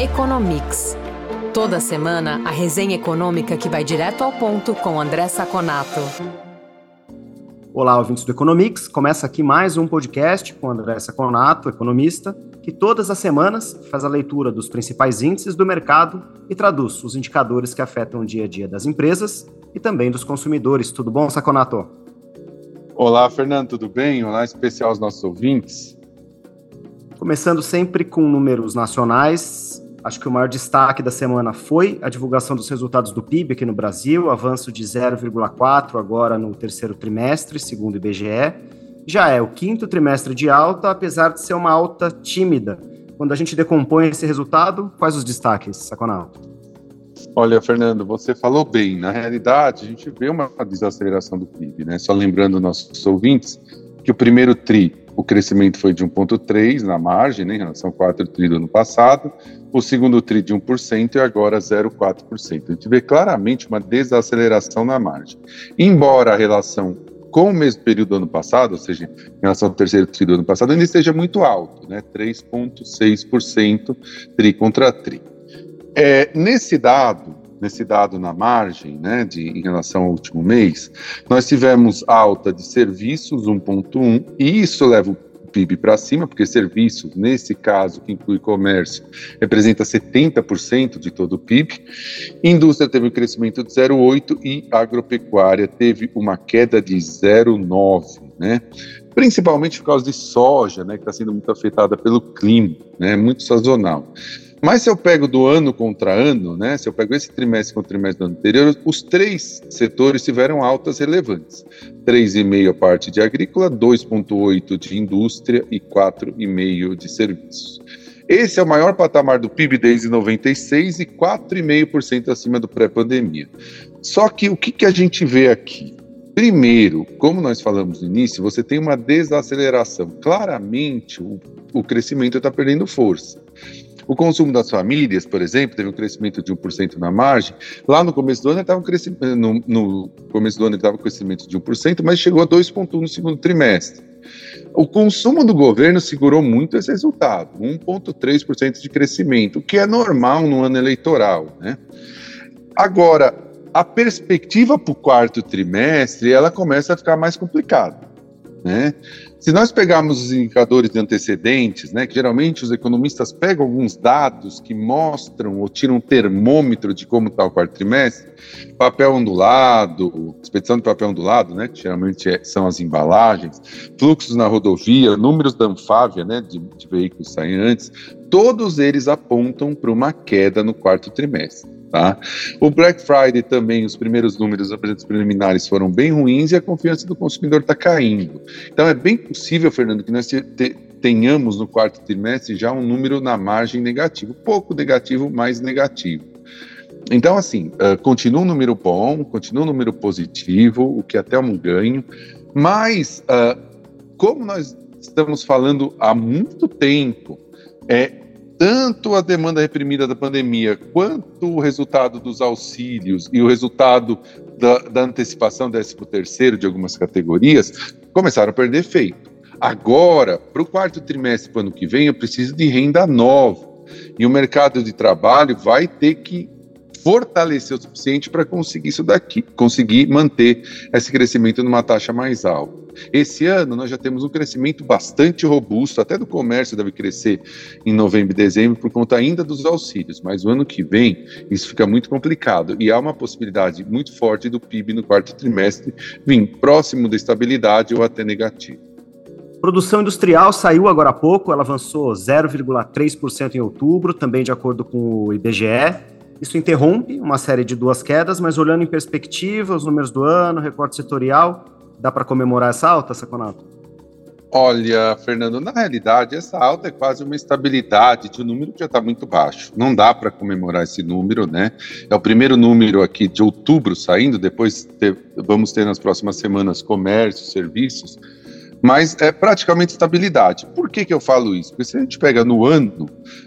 Economics. Toda semana, a resenha econômica que vai direto ao ponto com André Saconato. Olá, ouvintes do Economics. Começa aqui mais um podcast com André Saconato, economista, que todas as semanas faz a leitura dos principais índices do mercado e traduz os indicadores que afetam o dia a dia das empresas e também dos consumidores. Tudo bom, Saconato? Olá, Fernando, tudo bem? Olá, especial aos nossos ouvintes. Começando sempre com números nacionais, acho que o maior destaque da semana foi a divulgação dos resultados do PIB aqui no Brasil, avanço de 0,4 agora no terceiro trimestre, segundo o IBGE. Já é o quinto trimestre de alta, apesar de ser uma alta tímida. Quando a gente decompõe esse resultado, quais os destaques, Saconalto? Olha, Fernando, você falou bem. Na realidade, a gente vê uma desaceleração do PIB, né? Só lembrando nossos ouvintes que o primeiro TRI o crescimento foi de 1,3% na margem, né, em relação ao 4 TRI do ano passado, o segundo TRI de 1% e agora 0,4%. A gente vê claramente uma desaceleração na margem. Embora a relação com o mesmo período do ano passado, ou seja, em relação ao terceiro TRI do ano passado, ainda esteja muito alto, né, 3,6% TRI contra TRI. É, nesse dado, nesse dado na margem, né, de, em relação ao último mês, nós tivemos alta de serviços 1,1 e isso leva o PIB para cima, porque serviços, nesse caso, que inclui comércio, representa 70% de todo o PIB. Indústria teve um crescimento de 0,8 e agropecuária teve uma queda de 0,9, né? Principalmente por causa de soja, né, que está sendo muito afetada pelo clima, né, muito sazonal. Mas se eu pego do ano contra ano, né, se eu pego esse trimestre contra o trimestre do ano anterior, os três setores tiveram altas relevantes. 3,5% a parte de agrícola, 2,8% de indústria e 4,5% de serviços. Esse é o maior patamar do PIB desde 96 e 4,5% acima do pré-pandemia. Só que o que, que a gente vê aqui? Primeiro, como nós falamos no início, você tem uma desaceleração. Claramente, o, o crescimento está perdendo força. O consumo das famílias, por exemplo, teve um crescimento de 1% na margem. Lá no começo do ano, estava um crescimento, no, no começo do ano estava um crescimento de 1%, mas chegou a 2,1% no segundo trimestre. O consumo do governo segurou muito esse resultado, 1,3% de crescimento, o que é normal no ano eleitoral. Né? Agora, a perspectiva para o quarto trimestre ela começa a ficar mais complicada. Né? Se nós pegarmos os indicadores de antecedentes, né, que geralmente os economistas pegam alguns dados que mostram ou tiram um termômetro de como está o quarto trimestre, papel ondulado, expedição de papel ondulado, né, que geralmente é, são as embalagens, fluxos na rodovia, números da Anfávia, né, de, de veículos saem antes, todos eles apontam para uma queda no quarto trimestre. Tá? O Black Friday também, os primeiros números, os preliminares foram bem ruins e a confiança do consumidor está caindo. Então é bem possível, Fernando, que nós te, tenhamos no quarto trimestre já um número na margem negativo, pouco negativo, mais negativo. Então, assim, uh, continua um número bom, continua um número positivo, o que é até um ganho, mas uh, como nós estamos falando há muito tempo, é, tanto a demanda reprimida da pandemia quanto o resultado dos auxílios e o resultado da, da antecipação 13 terceiro de algumas categorias começaram a perder efeito. Agora, para o quarto trimestre do ano que vem, eu preciso de renda nova. E o mercado de trabalho vai ter que fortalecer o suficiente para conseguir isso daqui, conseguir manter esse crescimento numa taxa mais alta. Esse ano nós já temos um crescimento bastante robusto, até do comércio deve crescer em novembro e dezembro por conta ainda dos auxílios, mas o ano que vem isso fica muito complicado e há uma possibilidade muito forte do PIB no quarto trimestre vir próximo da estabilidade ou até negativo. Produção industrial saiu agora há pouco, ela avançou 0,3% em outubro, também de acordo com o IBGE. Isso interrompe uma série de duas quedas, mas olhando em perspectiva, os números do ano, recorte setorial, dá para comemorar essa alta, Saconato? Olha, Fernando, na realidade, essa alta é quase uma estabilidade de um número que já está muito baixo. Não dá para comemorar esse número, né? É o primeiro número aqui de outubro saindo, depois ter, vamos ter nas próximas semanas comércio, serviços. Mas é praticamente estabilidade. Por que, que eu falo isso? Porque se a gente pega no ano,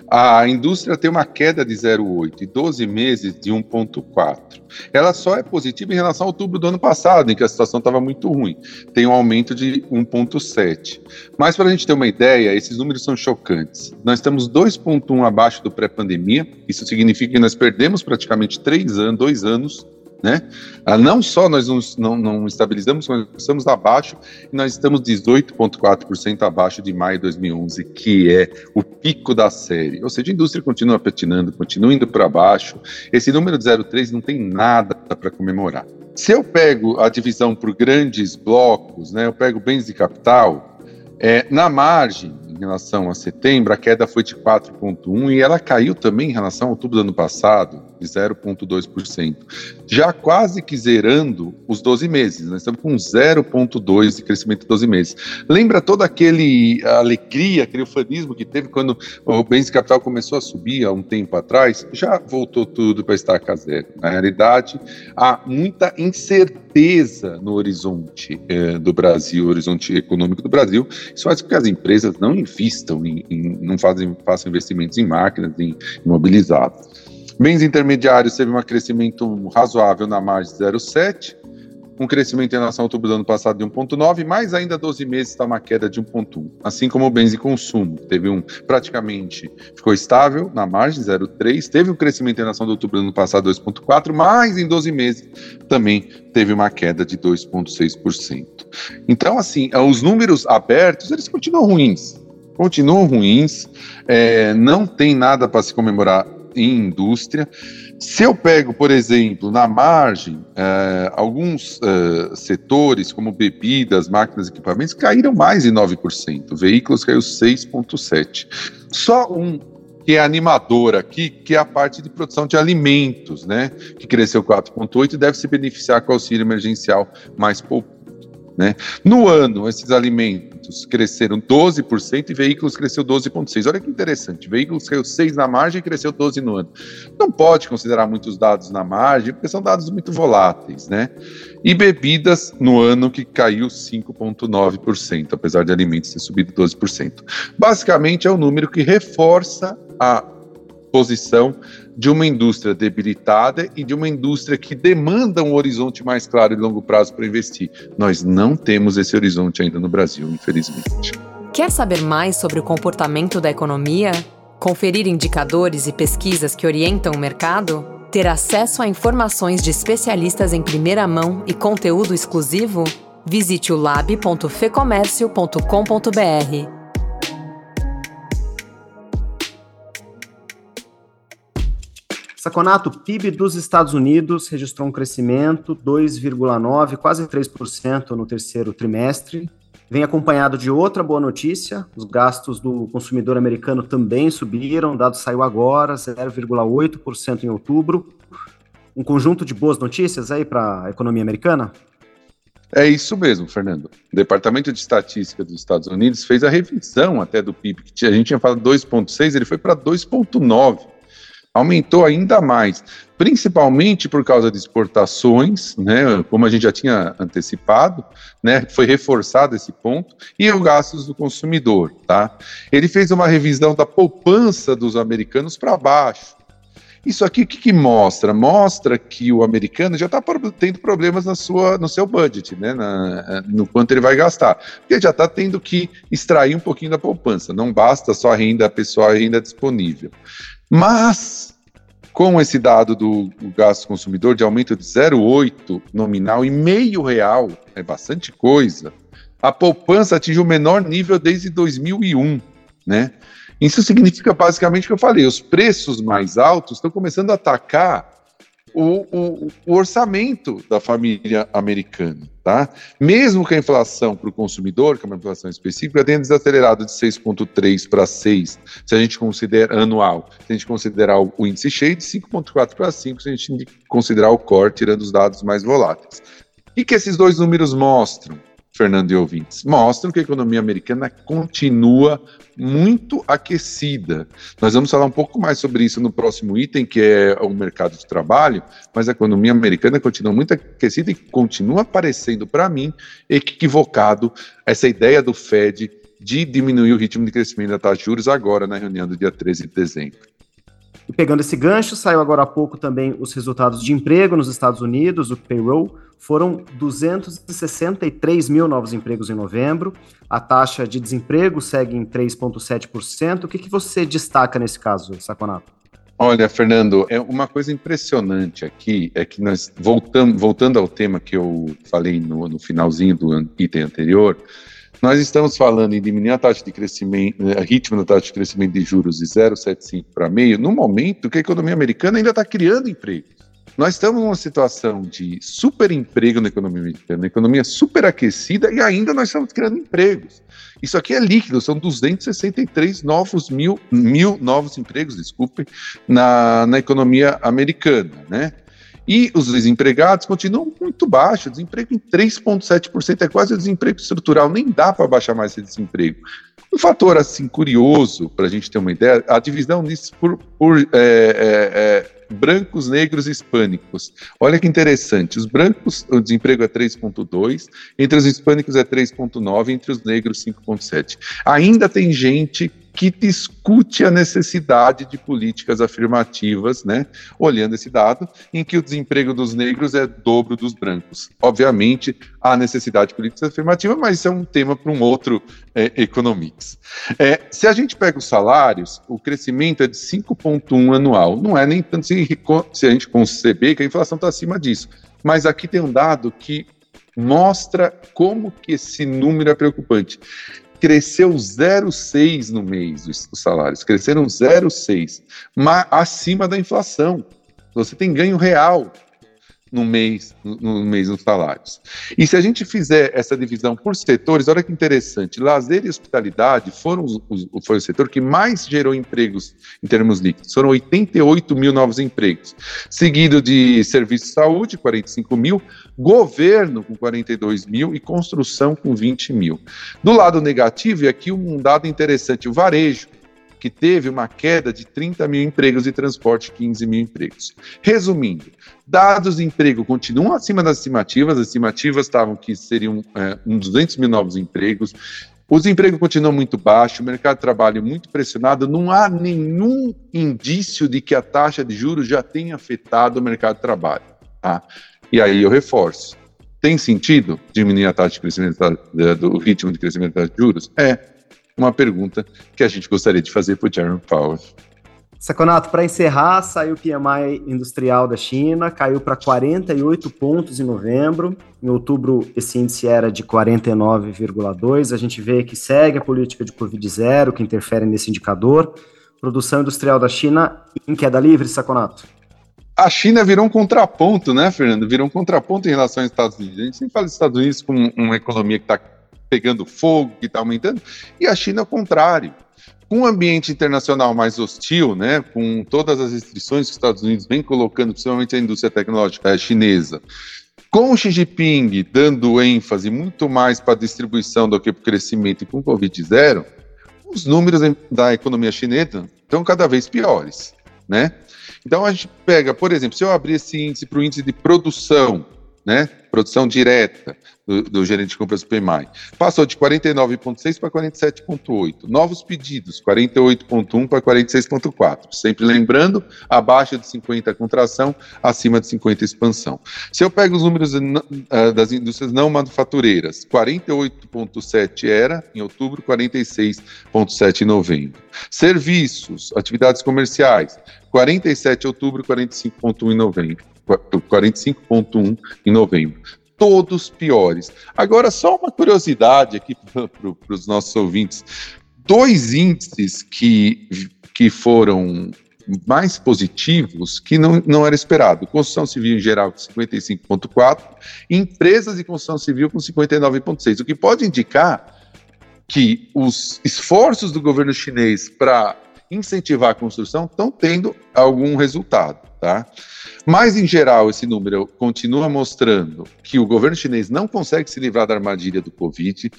a indústria tem uma queda de 0,8 e 12 meses de 1,4. Ela só é positiva em relação ao outubro do ano passado, em que a situação estava muito ruim. Tem um aumento de 1,7. Mas para a gente ter uma ideia, esses números são chocantes. Nós estamos 2,1 abaixo do pré-pandemia, isso significa que nós perdemos praticamente 3 anos, 2 anos né? Ah, não só nós não, não, não estabilizamos, mas estamos abaixo, e nós estamos 18,4% abaixo de maio de 2011, que é o pico da série. Ou seja, a indústria continua patinando, continua indo para baixo. Esse número de 0,3 não tem nada para comemorar. Se eu pego a divisão por grandes blocos, né, eu pego bens de capital, é, na margem, em relação a setembro, a queda foi de 4,1% e ela caiu também em relação ao outubro do ano passado, 0,2%. Já quase que zerando os 12 meses, estamos com 0,2% de crescimento em 12 meses. Lembra toda aquele alegria, aquele ufanismo que teve quando o bens capital começou a subir há um tempo atrás? Já voltou tudo para estaca zero. Na realidade, há muita incerteza no horizonte eh, do Brasil, horizonte econômico do Brasil. Isso faz com que as empresas não invistam, em, em, não fazem, façam investimentos em máquinas, em imobilizados. Bens intermediários teve um crescimento razoável na margem de 0,7, um crescimento em relação ao outubro do ano passado de 1,9, mais ainda 12 meses está uma queda de 1,1. Assim como bens de consumo, teve um praticamente ficou estável na margem 0,3, teve um crescimento em relação ao outubro do ano passado 2,4, mas em 12 meses também teve uma queda de 2,6%. Então, assim, os números abertos eles continuam ruins, continuam ruins, é, não tem nada para se comemorar em indústria. Se eu pego, por exemplo, na margem, é, alguns é, setores, como bebidas, máquinas e equipamentos, caíram mais de 9%. Veículos caiu 6,7%. Só um que é animador aqui, que é a parte de produção de alimentos, né? Que cresceu 4,8% e deve se beneficiar com o auxílio emergencial mais pouco né? No ano, esses alimentos cresceram 12% e veículos cresceu 12,6%. Olha que interessante, veículos cresceu 6% na margem e cresceu 12% no ano. Não pode considerar muitos dados na margem, porque são dados muito voláteis. Né? E bebidas no ano que caiu 5,9%, apesar de alimentos ter subido 12%. Basicamente, é um número que reforça a posição de uma indústria debilitada e de uma indústria que demanda um horizonte mais claro e longo prazo para investir. Nós não temos esse horizonte ainda no Brasil, infelizmente. Quer saber mais sobre o comportamento da economia? Conferir indicadores e pesquisas que orientam o mercado? Ter acesso a informações de especialistas em primeira mão e conteúdo exclusivo? Visite o lab.fecomércio.com.br. Saconato, PIB dos Estados Unidos registrou um crescimento 2,9%, quase 3% no terceiro trimestre. Vem acompanhado de outra boa notícia: os gastos do consumidor americano também subiram, o dado saiu agora, 0,8% em outubro. Um conjunto de boas notícias aí para a economia americana? É isso mesmo, Fernando. O Departamento de Estatística dos Estados Unidos fez a revisão até do PIB, que a gente tinha falado 2,6, ele foi para 2,9 aumentou ainda mais, principalmente por causa de exportações, né, como a gente já tinha antecipado, né, foi reforçado esse ponto, e os gastos do consumidor, tá? Ele fez uma revisão da poupança dos americanos para baixo. Isso aqui o que, que, mostra? Mostra que o americano já está tendo problemas na sua, no seu budget, né? Na, no quanto ele vai gastar. Porque já está tendo que extrair um pouquinho da poupança. Não basta só a renda pessoal, a renda disponível. Mas, com esse dado do, gasto consumidor de aumento de 0,8 nominal e meio real, é bastante coisa, a poupança atingiu o menor nível desde 2001, né? Isso significa basicamente o que eu falei, os preços mais altos estão começando a atacar o, o, o orçamento da família americana. Tá? Mesmo que a inflação para o consumidor, que é uma inflação específica, tenha desacelerado de 6,3 para 6, se a gente considerar anual, se a gente considerar o, índice cheio, de 5,4 para 5, se a gente considerar o core, tirando os dados mais voláteis. O que esses dois números mostram? Fernando e ouvintes, mostram que a economia americana continua muito aquecida. Nós vamos falar um pouco mais sobre isso no próximo item, que é o mercado de trabalho, mas a economia americana continua muito aquecida e continua parecendo para mim equivocado essa ideia do Fed de diminuir o ritmo de crescimento da taxa de juros agora na reunião do dia 13 de dezembro. E pegando esse gancho, saiu agora há pouco também os resultados de emprego nos Estados Unidos, o payroll, foram 263 mil novos empregos em novembro. A taxa de desemprego segue em 3,7%. O que, que você destaca nesse caso, Saconato? Olha, Fernando, é uma coisa impressionante aqui é que nós voltamos, voltando ao tema que eu falei no, no finalzinho do item anterior, nós estamos falando em diminuir a taxa de crescimento, a eh, ritmo da taxa de crescimento de juros de 0,75 para meio, no momento que a economia americana ainda está criando empregos. Nós estamos numa situação de super emprego na economia americana, na economia super aquecida e ainda nós estamos criando empregos. Isso aqui é líquido, são 263 novos mil, mil novos empregos, desculpe, na, na economia americana, né? E os desempregados continuam muito baixos, desemprego em 3,7%, é quase o desemprego estrutural, nem dá para baixar mais esse desemprego. Um fator assim curioso, para a gente ter uma ideia, a divisão disso por, por é, é, é, brancos, negros e hispânicos. Olha que interessante, os brancos, o desemprego é 3,2%, entre os hispânicos é 3,9%, entre os negros 5,7%. Ainda tem gente que discute a necessidade de políticas afirmativas, né, olhando esse dado, em que o desemprego dos negros é dobro dos brancos. Obviamente, há necessidade de políticas afirmativas, mas isso é um tema para um outro é, Economics. É, se a gente pega os salários, o crescimento é de 5,1 anual. Não é nem tanto se, se a gente conceber que a inflação está acima disso. Mas aqui tem um dado que mostra como que esse número é preocupante cresceu 0,6 no mês os, os salários, cresceram 0,6, acima da inflação. Você tem ganho real no mês, no, mês nos salários. E se a gente fizer essa divisão por setores, olha que interessante, lazer e hospitalidade foram os, os, foi o setor que mais gerou empregos em termos líquidos, foram 88 mil novos empregos, seguido de serviço de saúde, 45 mil, governo com 42 mil e construção com 20 mil. Do lado negativo, e aqui um dado interessante, o varejo, que teve uma queda de 30 mil empregos e transporte 15 mil empregos. Resumindo, dados de emprego continuam acima das estimativas, as estimativas estavam que seriam é, uns 200 mil novos empregos, o desemprego continua muito baixo, o mercado de trabalho muito pressionado, não há nenhum indício de que a taxa de juros já tenha afetado o mercado de trabalho. Tá? E aí eu reforço. Tem sentido diminuir a taxa de crescimento do ritmo de crescimento das juros? É, uma pergunta que a gente gostaria de fazer para o Jeremy Powell. Saconato, para encerrar, saiu o PMI industrial da China, caiu para 48 pontos em novembro. Em outubro, esse índice era de 49,2. A gente vê que segue a política de Covid zero, que interfere nesse indicador. Produção industrial da China em queda livre, Saconato. A China virou um contraponto, né, Fernando? Virou um contraponto em relação aos Estados Unidos. A gente sempre fala dos Estados Unidos como uma economia que está pegando fogo, que está aumentando, e a China ao contrário. Com um ambiente internacional mais hostil, né, com todas as restrições que os Estados Unidos vem colocando, principalmente a indústria tecnológica chinesa, com Xi Jinping dando ênfase muito mais para a distribuição do que para o crescimento e com o Covid zero, os números da economia chinesa estão cada vez piores, né? Então a gente pega, por exemplo, se eu abrir esse índice para o índice de produção, né, produção direta, do, do, gerente de compras PMI. Passou de 49,6 para 47,8. Novos pedidos, 48,1 para 46,4. Sempre lembrando, abaixo de 50 contração, acima de 50 expansão. Se eu pego os números uh, das indústrias não manufatureiras, 48,7 era em outubro, 46,7 em novembro. Serviços, atividades comerciais, 47 em outubro, 45,1 em novembro. 45,1 em novembro todos piores. Agora, só uma curiosidade aqui para os nossos ouvintes: dois índices que, que foram mais positivos que não, não era esperado. Construção civil em geral com 55,4, empresas de construção civil com 59,6, o que pode indicar que os esforços do governo chinês para incentivar a construção estão tendo algum resultado. Tá? Mas, em geral, esse número continua mostrando que o governo chinês não consegue se livrar da armadilha do Covid,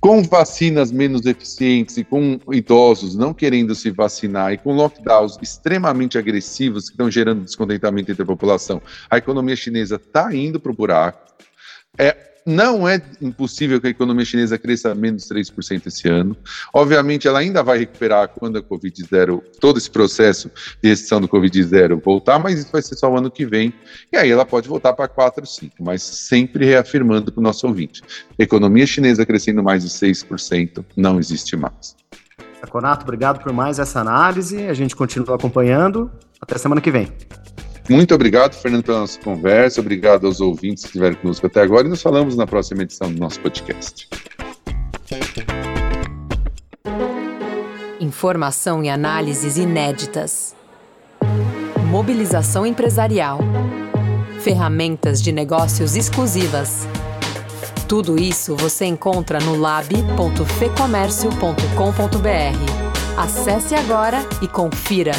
com vacinas menos eficientes e com idosos não querendo se vacinar e com lockdowns extremamente agressivos que estão gerando descontentamento entre a população, a economia chinesa está indo para o buraco. É, não é impossível que a economia chinesa cresça menos 3% esse ano. Obviamente, ela ainda vai recuperar quando a Covid-0, todo esse processo de restrição do Covid-0 voltar, mas isso vai ser só o ano que vem. E aí ela pode voltar para 4, 5, mas sempre reafirmando para o nosso ouvinte: economia chinesa crescendo mais de 6% não existe mais. Saconato, obrigado por mais essa análise. A gente continua acompanhando. Até semana que vem. Muito obrigado, Fernando, pela nossa conversa. Obrigado aos ouvintes que estiveram conosco até agora e nos falamos na próxima edição do nosso podcast. Informação e análises inéditas. Mobilização empresarial. Ferramentas de negócios exclusivas. Tudo isso você encontra no lab.fecomércio.com.br. Acesse agora e confira.